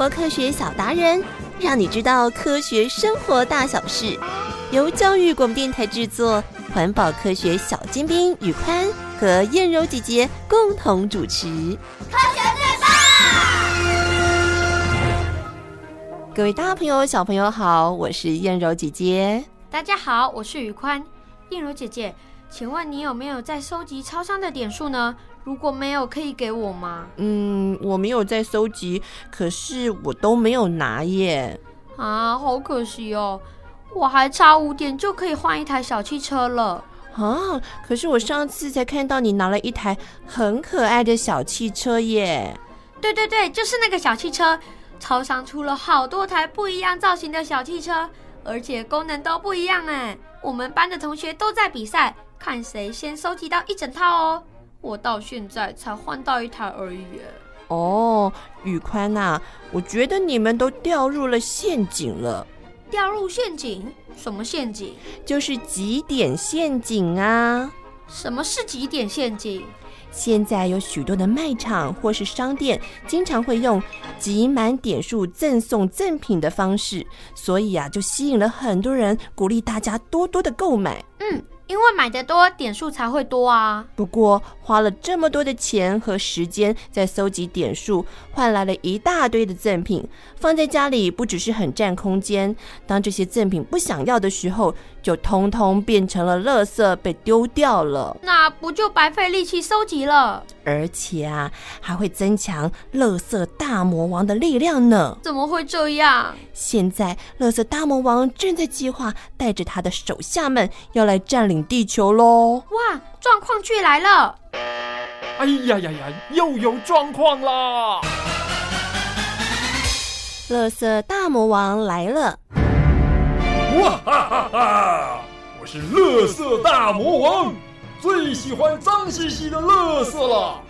活科学小达人，让你知道科学生活大小事。由教育广播电台制作，环保科学小尖兵宇宽和燕柔姐姐共同主持。科学最棒！各位大朋友、小朋友好，我是燕柔姐姐。大家好，我是宇宽。燕柔姐姐，请问你有没有在收集超商的点数呢？如果没有，可以给我吗？嗯，我没有在收集，可是我都没有拿耶。啊，好可惜哦。我还差五点就可以换一台小汽车了啊！可是我上次才看到你拿了一台很可爱的小汽车耶。对对对，就是那个小汽车。超商出了好多台不一样造型的小汽车，而且功能都不一样哎。我们班的同学都在比赛，看谁先收集到一整套哦。我到现在才换到一台而已。哦，宇宽呐，我觉得你们都掉入了陷阱了。掉入陷阱？什么陷阱？就是集点陷阱啊！什么是集点陷阱？现在有许多的卖场或是商店，经常会用集满点数赠送赠品的方式，所以啊，就吸引了很多人，鼓励大家多多的购买。嗯。因为买的多，点数才会多啊。不过花了这么多的钱和时间在搜集点数，换来了一大堆的赠品，放在家里不只是很占空间，当这些赠品不想要的时候，就通通变成了垃圾被丢掉了。那不就白费力气收集了？而且啊，还会增强乐色大魔王的力量呢。怎么会这样？现在乐色大魔王正在计划带着他的手下们要来占领地球喽！哇，状况剧来了！哎呀呀呀，又有状况啦！乐色大魔王来了！哇哈哈哈！我是乐色大魔王。最喜欢脏兮兮的乐色了，我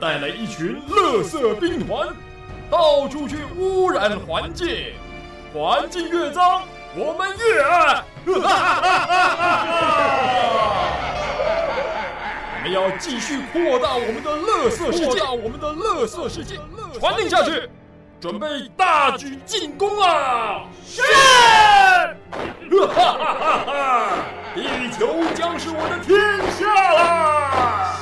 带来一群垃圾兵团，到处去污染环境，环境越脏，我们越爱。我们要继续扩大我们的垃圾世界，我们的垃圾世界，传令下去，准备大举进攻啊！是。哈哈哈哈！地球将是我的天下啦！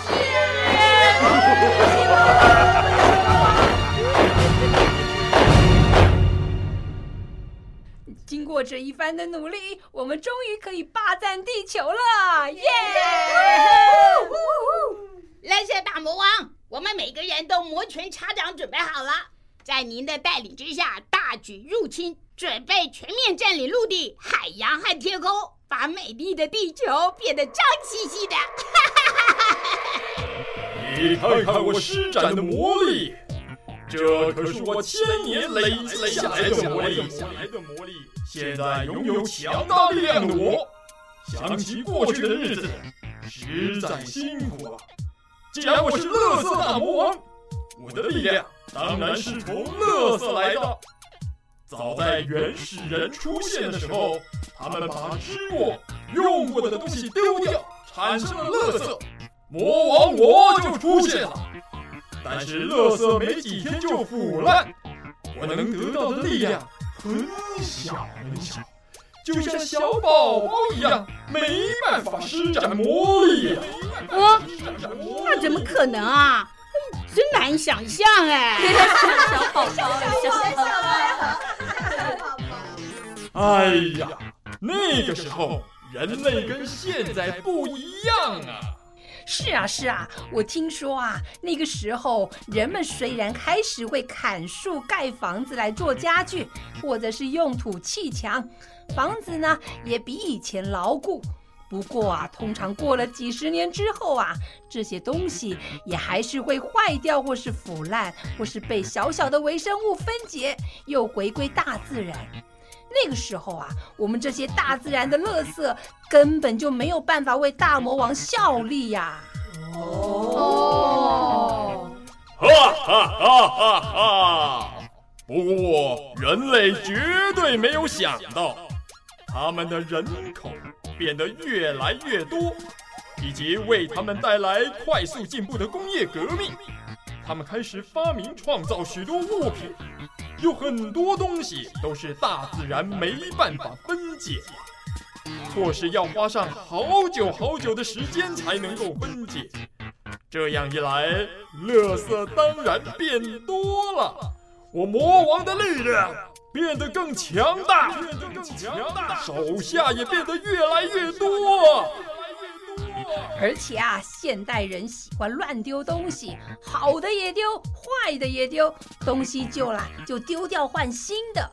经过这一番的努力，我们终于可以霸占地球了！耶！垃圾大魔王，我们每个人都摩拳擦掌，准备好了，在您的带领之下，大举入侵。准备全面占领陆地、海洋和天空，把美丽的地球变得脏兮兮的。你看看我施展的魔力，这可是我千年累积下来的魔力。现在拥有强大力量的我，想起过去的日子，实在辛苦了。既然我是乐色大魔王，我的力量当然是从乐色来的。早在原始人出现的时候，他们把吃过、用过的东西丢掉，产生了乐色，魔王我就出现了。但是乐色没几天就腐烂，我能得到的力量很小很小，就像小宝宝一样，没办法施展魔力。哦，那怎么可能啊？真难想象哎！小宝宝，小宝宝。哎呀，那个时候人类跟现在不一样啊！是啊，是啊，我听说啊，那个时候人们虽然开始会砍树盖房子来做家具，或者是用土砌墙，房子呢也比以前牢固。不过啊，通常过了几十年之后啊，这些东西也还是会坏掉，或是腐烂，或是被小小的微生物分解，又回归大自然。那个时候啊，我们这些大自然的垃圾根本就没有办法为大魔王效力呀！哦，哈哈哈哈哈！不过人类绝对没有想到，他们的人口变得越来越多，以及为他们带来快速进步的工业革命，他们开始发明创造许多物品。有很多东西都是大自然没办法分解，或是要花上好久好久的时间才能够分解。这样一来，垃圾当然变多了，我魔王的力量变得更强大，变得更强大，手下也变得越来越多。而且啊，现代人喜欢乱丢东西，好的也丢，坏的也丢，东西旧了就丢掉换新的，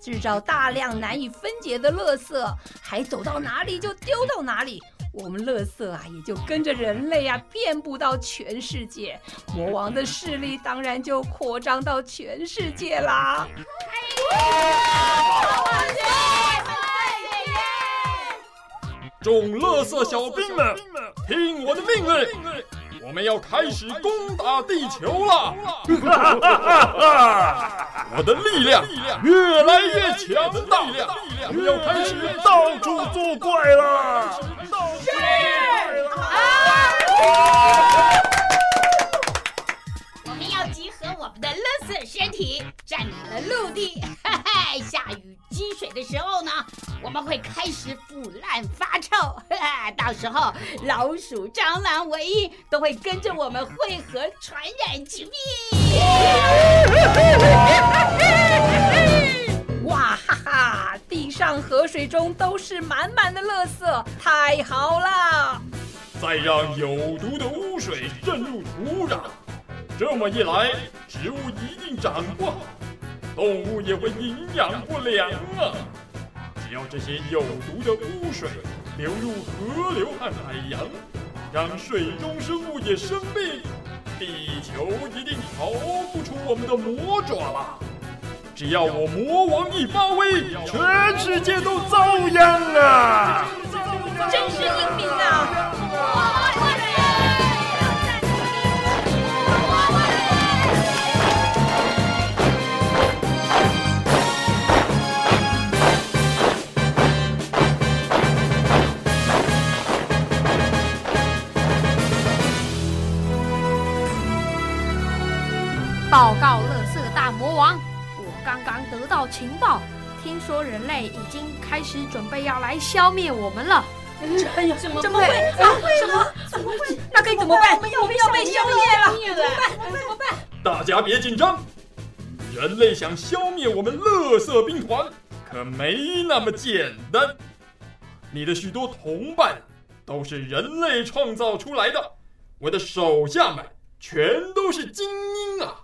制造大量难以分解的垃圾，还走到哪里就丢到哪里。我们垃圾啊，也就跟着人类啊，遍布到全世界。魔王的势力当然就扩张到全世界啦。众乐色小兵们，听我的命令，我们要开始攻打地球了！我的力量越来越强大，我们要开始到处作怪了！是啊！我们要集合我们的乐色身体，占领了陆地。哈哈，下雨积水的时候呢，我们会开始腐烂发臭。哈哈，到时候老鼠、蟑螂、蚊蝇都会跟着我们汇合，传染疾病。哇哈哈！地上、河水中都是满满的垃圾，太好了！再让有毒的污水渗入土壤，这么一来，植物一定长不好，动物也会营养不良啊！只要这些有毒的污水流入河流和海洋，让水中生物也生病，地球一定逃不出我们的魔爪了。只要我魔王一发威，全世界都遭殃啊！真是英明啊！说人类已经开始准备要来消灭我们了。哎呀，怎么会？怎么会？什么？怎么会？那该怎么办？我们要被消灭了！怎么办？怎么办？大家别紧张，人类想消灭我们乐色兵团，可没那么简单。你的许多同伴都是人类创造出来的，我的手下们全都是精英啊！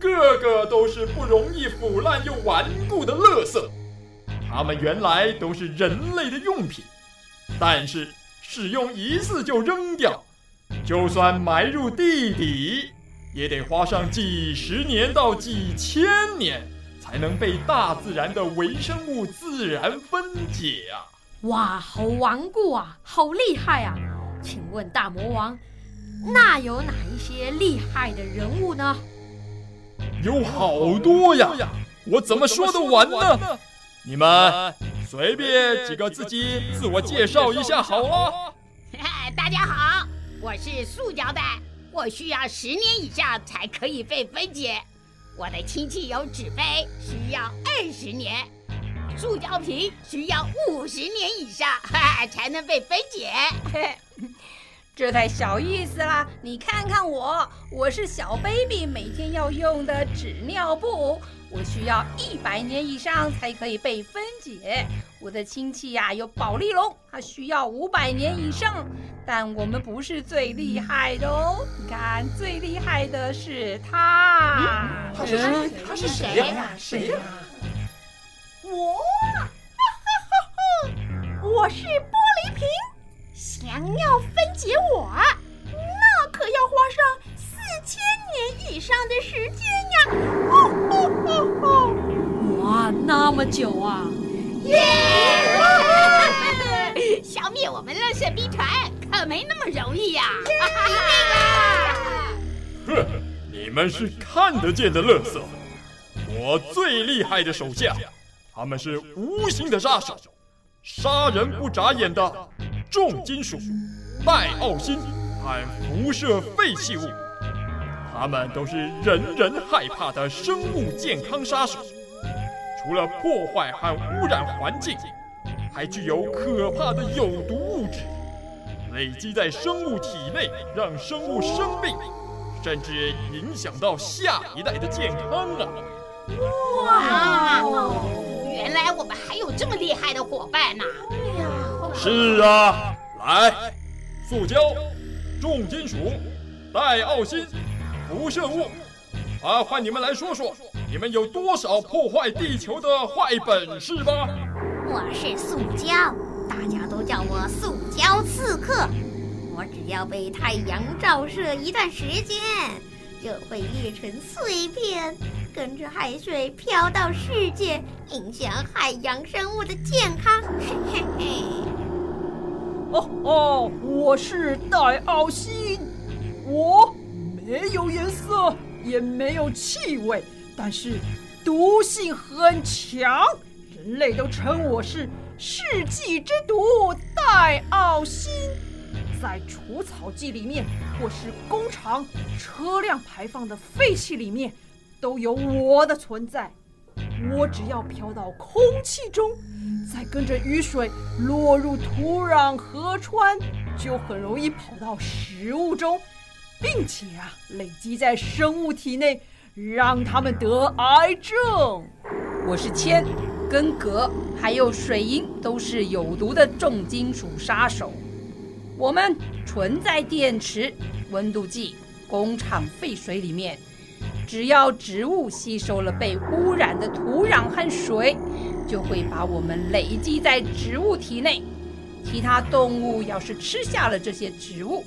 个个都是不容易腐烂又顽固的垃圾，它们原来都是人类的用品，但是使用一次就扔掉，就算埋入地底，也得花上几十年到几千年，才能被大自然的微生物自然分解啊！哇，好顽固啊，好厉害啊！请问大魔王，那有哪一些厉害的人物呢？有好多呀，我怎么说得完呢？你们随便几个自己自我介绍一下好啊。大家好，我是塑胶袋，我需要十年以上才可以被分解。我的氢汽油纸杯需要二十年，塑胶瓶需要五十年以上哈哈才能被分解。这太小意思啦！你看看我，我是小 baby 每天要用的纸尿布，我需要一百年以上才可以被分解。我的亲戚呀、啊，有宝丽龙，它需要五百年以上。但我们不是最厉害的哦，你看，最厉害的是他。嗯、他是谁？他是谁呀？谁呀？我，我是玻璃瓶。想要分解我，那可要花上四千年以上的时间呀！哦哦哦哦！哇，那么久啊！耶！消灭我们乐色兵团可没那么容易呀！哼，你们是看得见的乐色，我最厉害的手下，他们是无形的杀手，杀人不眨眼的。重金属、耐奥辛和辐射废弃物，它们都是人人害怕的生物健康杀手。除了破坏和污染环境，还具有可怕的有毒物质，累积在生物体内，让生物生病，甚至影响到下一代的健康啊！哇，原来我们还有这么厉害的伙伴呐！对呀，是啊，来，塑胶、重金属、戴奥辛、辐射物，啊，换你们来说说，你们有多少破坏地球的坏本事吧？我是塑胶，大家都叫我塑胶刺客。我只要被太阳照射一段时间，就会裂成碎片，跟着海水飘到世界，影响海洋生物的健康。嘿嘿嘿。哦哦，我是戴奥辛，我没有颜色，也没有气味，但是毒性很强，人类都称我是世纪之毒戴奥辛。在除草剂里面，或是工厂、车辆排放的废气里面，都有我的存在。我只要飘到空气中，再跟着雨水落入土壤、河川，就很容易跑到食物中，并且啊，累积在生物体内，让他们得癌症。我是铅、跟鎘，还有水银，都是有毒的重金属杀手。我们存在电池、温度计、工厂废水里面。只要植物吸收了被污染的土壤和水，就会把我们累积在植物体内。其他动物要是吃下了这些植物，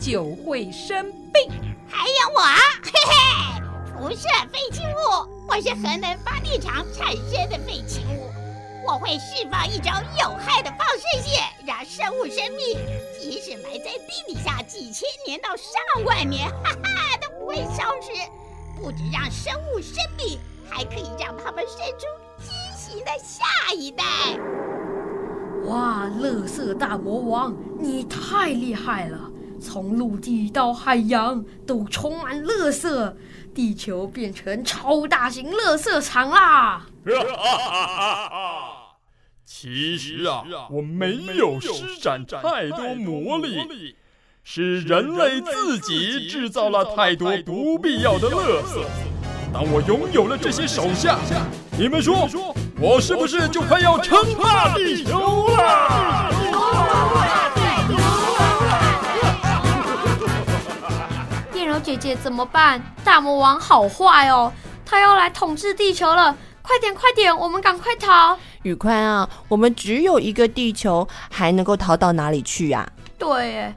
就会生病。还有我，嘿嘿，辐射废弃物，我是核能发电厂产生的废弃物。我会释放一种有害的放射线，让生物生命即使埋在地底下几千年到上万年，哈哈，都不会消失。不止让生物生病，还可以让他们生出畸形的下一代。哇，乐色大魔王，你太厉害了！从陆地到海洋都充满乐色，地球变成超大型乐色场啦！其实啊，我没有施展太多魔力，是人类自己制造了太多不必要的垃圾。当我拥有了这些手下，你们说，我是不是就快要称霸地球了？电柔姐姐怎么办？大魔王好坏哦，他要来统治地球了！快点，快点，我们赶快逃！宇宽啊，我们只有一个地球，还能够逃到哪里去呀？对，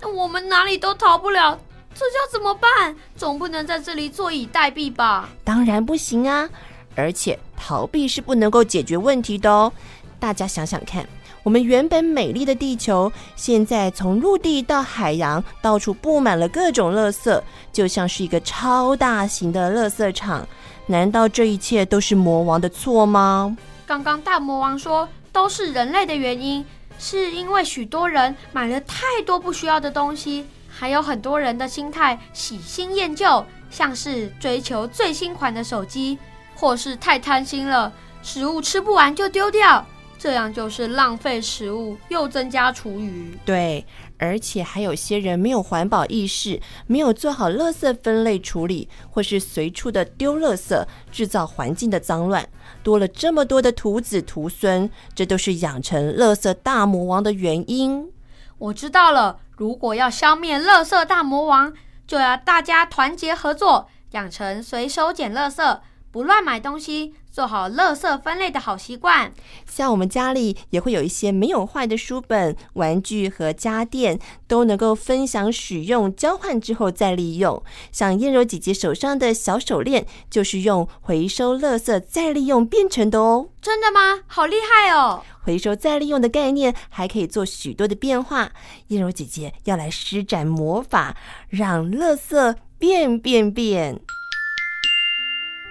但我们哪里都逃不了，这叫怎么办？总不能在这里坐以待毙吧？当然不行啊！而且逃避是不能够解决问题的哦。大家想想看，我们原本美丽的地球，现在从陆地到海洋，到处布满了各种垃圾，就像是一个超大型的垃圾场。难道这一切都是魔王的错吗？刚刚大魔王说都是人类的原因，是因为许多人买了太多不需要的东西，还有很多人的心态喜新厌旧，像是追求最新款的手机，或是太贪心了，食物吃不完就丢掉，这样就是浪费食物，又增加厨余。对。而且还有些人没有环保意识，没有做好垃圾分类处理，或是随处的丢垃圾，制造环境的脏乱，多了这么多的徒子徒孙，这都是养成乐色大魔王的原因。我知道了，如果要消灭乐色大魔王，就要大家团结合作，养成随手捡乐色，不乱买东西。做好垃圾分类的好习惯，像我们家里也会有一些没有坏的书本、玩具和家电，都能够分享使用、交换之后再利用。像燕柔姐姐手上的小手链，就是用回收垃圾再利用变成的哦。真的吗？好厉害哦！回收再利用的概念还可以做许多的变化。燕柔姐姐要来施展魔法，让垃圾变变变。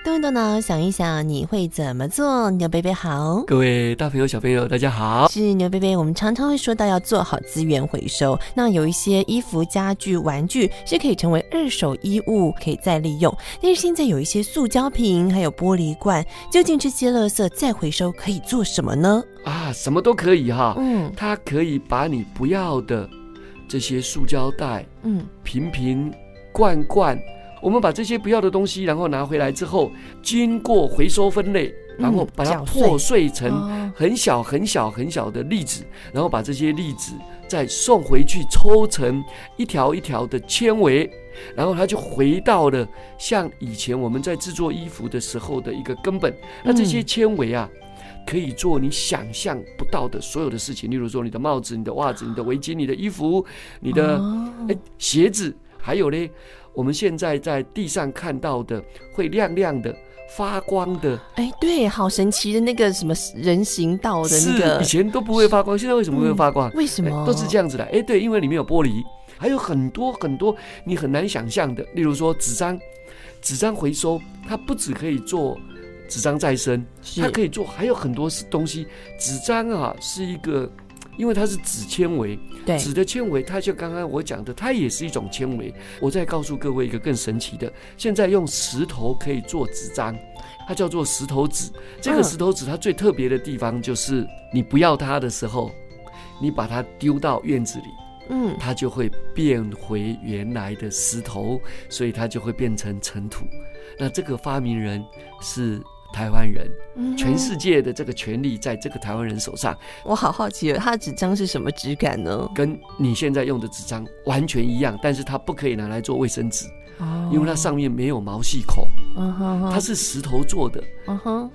动动脑想一想，你会怎么做？牛贝贝好，各位大朋友、小朋友，大家好。是牛贝贝，我们常常会说到要做好资源回收。那有一些衣服、家具、玩具是可以成为二手衣物，可以再利用。但是现在有一些塑胶瓶，还有玻璃罐，究竟这些垃圾再回收可以做什么呢？啊，什么都可以哈。嗯，它可以把你不要的这些塑胶袋、嗯，瓶瓶罐罐。我们把这些不要的东西，然后拿回来之后，经过回收分类，然后把它破碎成很小很小很小的粒子，然后把这些粒子再送回去抽成一条一条的纤维，然后它就回到了像以前我们在制作衣服的时候的一个根本。那这些纤维啊，可以做你想象不到的所有的事情，例如说你的帽子、你的袜子、你的围巾、你的衣服、你的哎鞋子，还有呢。我们现在在地上看到的会亮亮的、发光的，哎，对，好神奇的那个什么人行道的那个，以前都不会发光，现在为什么会发光？嗯、为什么？都是这样子的。哎，对，因为里面有玻璃，还有很多很多你很难想象的，例如说纸张，纸张回收，它不只可以做纸张再生，它可以做还有很多东西。纸张啊，是一个。因为它是纸纤维，对，纸的纤维，它就刚刚我讲的，它也是一种纤维。我再告诉各位一个更神奇的，现在用石头可以做纸张，它叫做石头纸。这个石头纸它最特别的地方就是，你不要它的时候，你把它丢到院子里，嗯，它就会变回原来的石头，所以它就会变成尘土。那这个发明人是。台湾人，全世界的这个权利在这个台湾人手上。我好好奇了，它的纸张是什么质感呢？跟你现在用的纸张完全一样，但是它不可以拿来做卫生纸。因为它上面没有毛细孔，它是石头做的，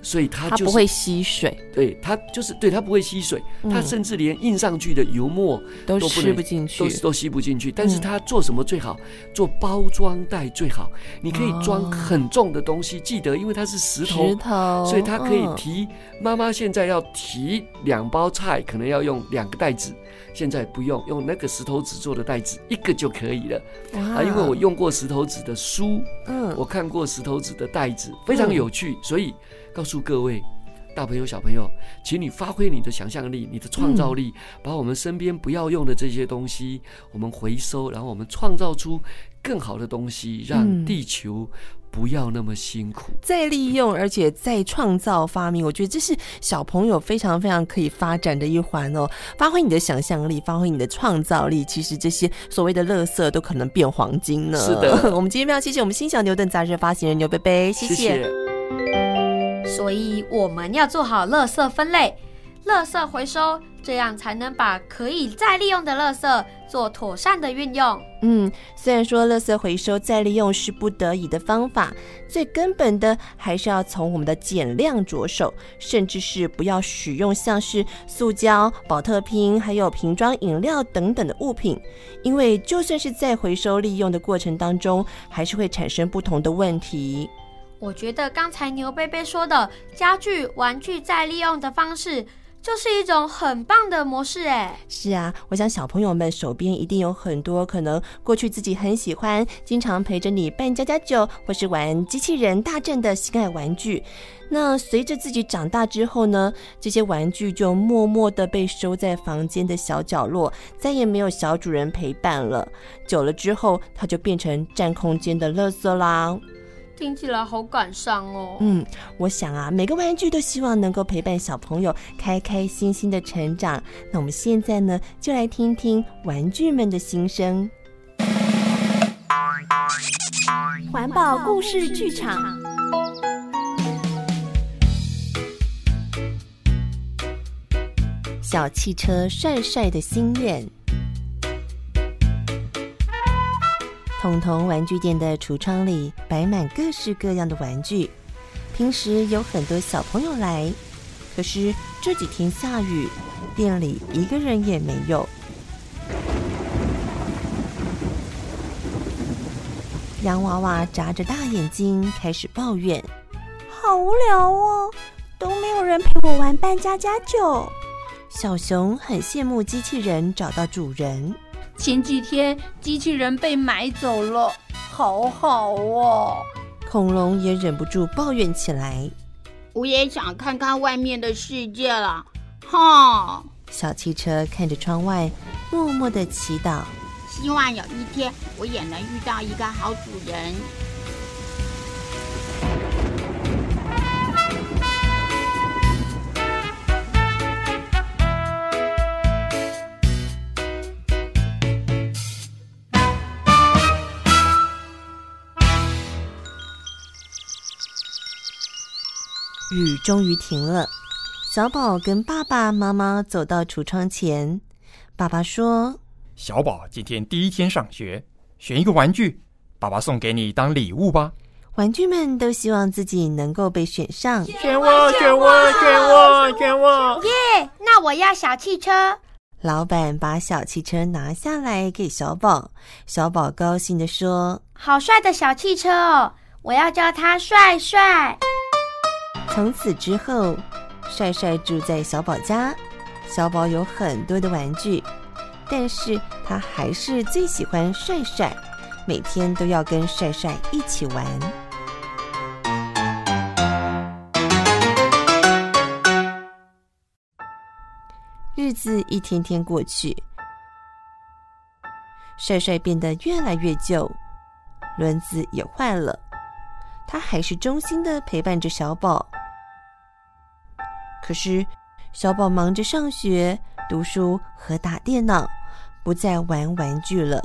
所以它就不会吸水。对，它就是对它不会吸水，它甚至连印上去的油墨都吸不进去，都都吸不进去。但是它做什么最好？做包装袋最好。你可以装很重的东西，记得，因为它是石头，石头，所以它可以提。妈妈现在要提两包菜，可能要用两个袋子。现在不用用那个石头纸做的袋子，一个就可以了。啊，因为我用过石头纸的书，嗯，我看过石头纸的袋子，非常有趣。所以告诉各位大朋友、小朋友，请你发挥你的想象力、你的创造力，把我们身边不要用的这些东西，我们回收，然后我们创造出更好的东西，让地球。不要那么辛苦，再利用，而且再创造发明，我觉得这是小朋友非常非常可以发展的一环哦。发挥你的想象力，发挥你的创造力，其实这些所谓的垃圾都可能变黄金呢。是的，我们今天非常谢谢我们新小牛顿杂志发行人牛贝贝，谢谢。所以我们要做好垃圾分类。垃圾回收，这样才能把可以再利用的垃圾做妥善的运用。嗯，虽然说垃圾回收再利用是不得已的方法，最根本的还是要从我们的减量着手，甚至是不要使用像是塑胶、宝特瓶，还有瓶装饮料等等的物品，因为就算是在回收利用的过程当中，还是会产生不同的问题。我觉得刚才牛贝贝说的家具、玩具再利用的方式。就是一种很棒的模式哎！是啊，我想小朋友们手边一定有很多可能过去自己很喜欢、经常陪着你扮家家酒或是玩机器人大战的心爱玩具。那随着自己长大之后呢，这些玩具就默默的被收在房间的小角落，再也没有小主人陪伴了。久了之后，它就变成占空间的垃圾啦。听起来好感伤哦。嗯，我想啊，每个玩具都希望能够陪伴小朋友开开心心的成长。那我们现在呢，就来听听玩具们的心声。环保故事剧场。小汽车帅帅的心愿。彤彤玩具店的橱窗里摆满各式各样的玩具，平时有很多小朋友来，可是这几天下雨，店里一个人也没有。洋娃娃眨着大眼睛开始抱怨：“好无聊哦，都没有人陪我玩扮家家酒。”小熊很羡慕机器人找到主人。前几天机器人被买走了，好好哦。恐龙也忍不住抱怨起来：“我也想看看外面的世界了。”哈！小汽车看着窗外，默默的祈祷，希望有一天我也能遇到一个好主人。雨终于停了，小宝跟爸爸妈妈走到橱窗前。爸爸说：“小宝今天第一天上学，选一个玩具，爸爸送给你当礼物吧。”玩具们都希望自己能够被选上。选我，选我，选我，选我！耶！那我要小汽车。老板把小汽车拿下来给小宝，小宝高兴地说：“好帅的小汽车哦！我要叫它帅帅。”从此之后，帅帅住在小宝家。小宝有很多的玩具，但是他还是最喜欢帅帅，每天都要跟帅帅一起玩。日子一天天过去，帅帅变得越来越旧，轮子也坏了，他还是忠心的陪伴着小宝。可是，小宝忙着上学、读书和打电脑，不再玩玩具了。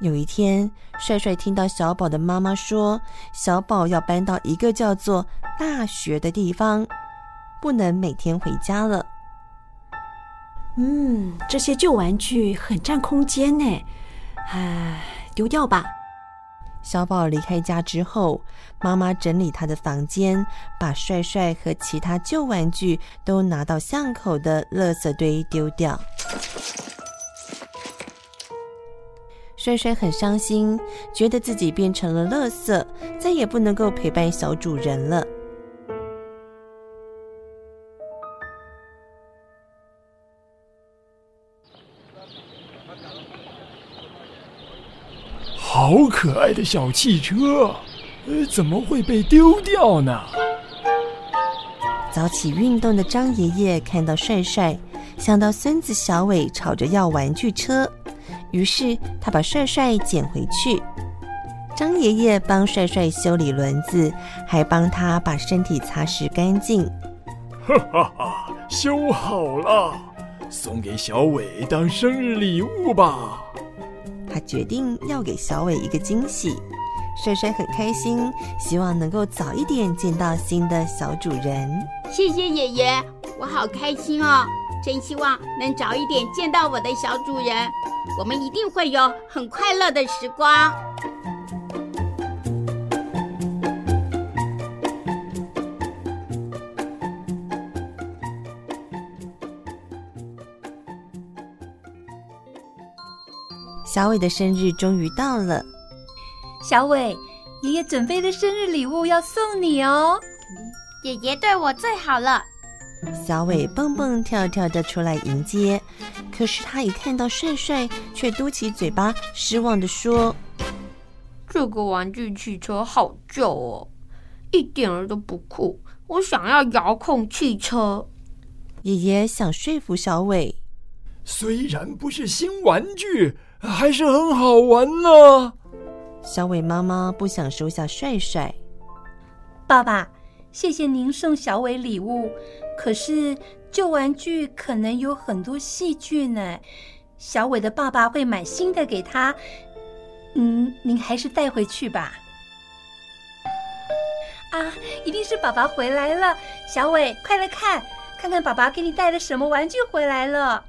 有一天，帅帅听到小宝的妈妈说，小宝要搬到一个叫做大学的地方，不能每天回家了。嗯，这些旧玩具很占空间呢，唉，丢掉吧。小宝离开家之后，妈妈整理他的房间，把帅帅和其他旧玩具都拿到巷口的垃圾堆丢掉。帅帅很伤心，觉得自己变成了垃圾，再也不能够陪伴小主人了。好可爱的小汽车，呃，怎么会被丢掉呢？早起运动的张爷爷看到帅帅，想到孙子小伟吵着要玩具车，于是他把帅帅捡回去。张爷爷帮帅帅修理轮子，还帮他把身体擦拭干净。哈哈哈，修好了，送给小伟当生日礼物吧。决定要给小伟一个惊喜，帅帅很开心，希望能够早一点见到新的小主人。谢谢爷爷，我好开心哦！真希望能早一点见到我的小主人，我们一定会有很快乐的时光。小伟的生日终于到了，小伟，爷爷准备的生日礼物要送你哦。爷爷对我最好了。小伟蹦蹦跳跳的出来迎接，可是他一看到帅帅，却嘟起嘴巴，失望的说：“这个玩具汽车好旧哦，一点儿都不酷。我想要遥控汽车。”爷爷想说服小伟，虽然不是新玩具。还是很好玩呢。小伟妈妈不想收下帅帅。爸爸，谢谢您送小伟礼物。可是旧玩具可能有很多细菌呢。小伟的爸爸会买新的给他。嗯，您还是带回去吧。啊，一定是爸爸回来了。小伟，快来看，看看爸爸给你带了什么玩具回来了。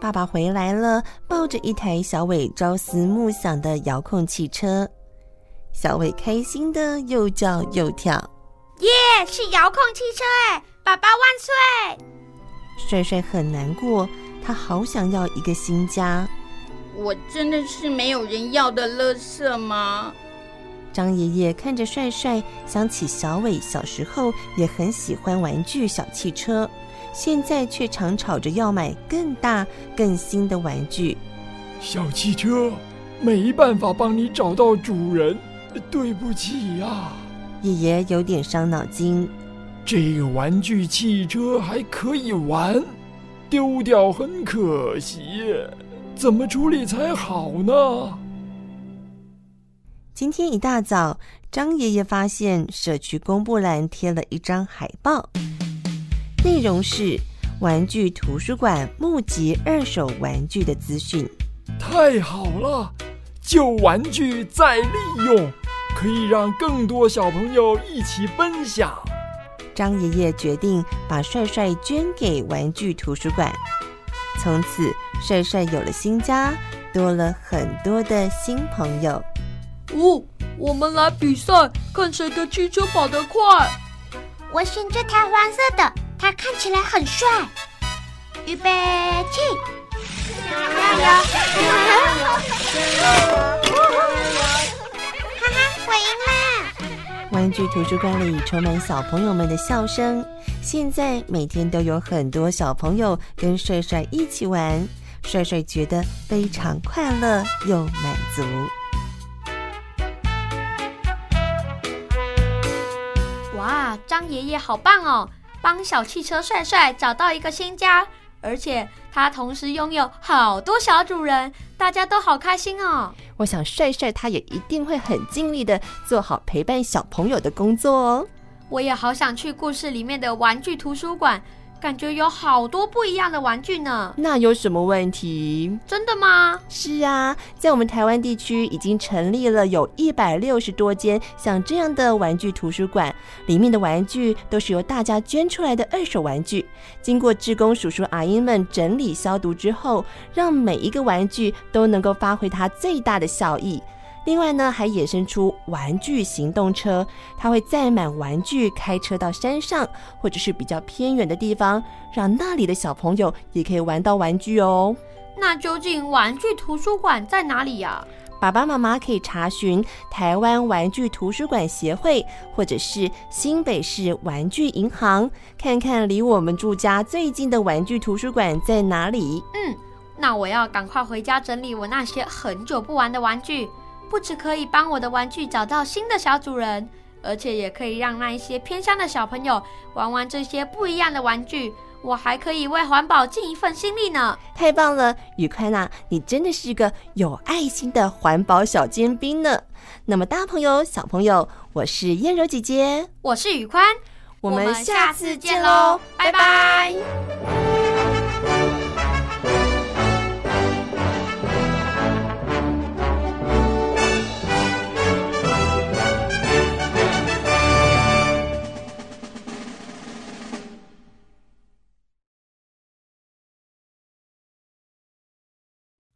爸爸回来了，抱着一台小伟朝思暮想的遥控汽车。小伟开心的又叫又跳，耶！Yeah, 是遥控汽车哎！爸爸万岁！帅帅很难过，他好想要一个新家。我真的是没有人要的垃圾吗？张爷爷看着帅帅，想起小伟小时候也很喜欢玩具小汽车。现在却常吵着要买更大、更新的玩具。小汽车，没办法帮你找到主人，对不起呀。爷爷有点伤脑筋。这个玩具汽车还可以玩，丢掉很可惜，怎么处理才好呢？今天一大早，张爷爷发现社区公布栏贴了一张海报，内容是玩具图书馆募集二手玩具的资讯。太好了，旧玩具再利用，可以让更多小朋友一起分享。张爷爷决定把帅帅捐给玩具图书馆，从此帅帅有了新家，多了很多的新朋友。哦，我们来比赛，看谁的汽车跑得快。我选这台黄色的，它看起来很帅。预备起！加油！哈哈，我赢了！玩具图书馆里充满小朋友们的笑声。现在每天都有很多小朋友跟帅帅一起玩，帅帅觉得非常快乐又满足。哇，张爷爷好棒哦，帮小汽车帅帅找到一个新家，而且他同时拥有好多小主人，大家都好开心哦。我想帅帅他也一定会很尽力的做好陪伴小朋友的工作哦。我也好想去故事里面的玩具图书馆。感觉有好多不一样的玩具呢，那有什么问题？真的吗？是啊，在我们台湾地区已经成立了有一百六十多间像这样的玩具图书馆，里面的玩具都是由大家捐出来的二手玩具，经过志工叔叔阿姨们整理消毒之后，让每一个玩具都能够发挥它最大的效益。另外呢，还衍生出玩具行动车，它会载满玩具，开车到山上或者是比较偏远的地方，让那里的小朋友也可以玩到玩具哦。那究竟玩具图书馆在哪里呀？爸爸妈妈可以查询台湾玩具图书馆协会，或者是新北市玩具银行，看看离我们住家最近的玩具图书馆在哪里。嗯，那我要赶快回家整理我那些很久不玩的玩具。不只可以帮我的玩具找到新的小主人，而且也可以让那一些偏乡的小朋友玩玩这些不一样的玩具。我还可以为环保尽一份心力呢！太棒了，宇宽呐，你真的是个有爱心的环保小尖兵呢。那么大朋友、小朋友，我是燕柔姐姐，我是宇宽，我们下次见喽，拜拜。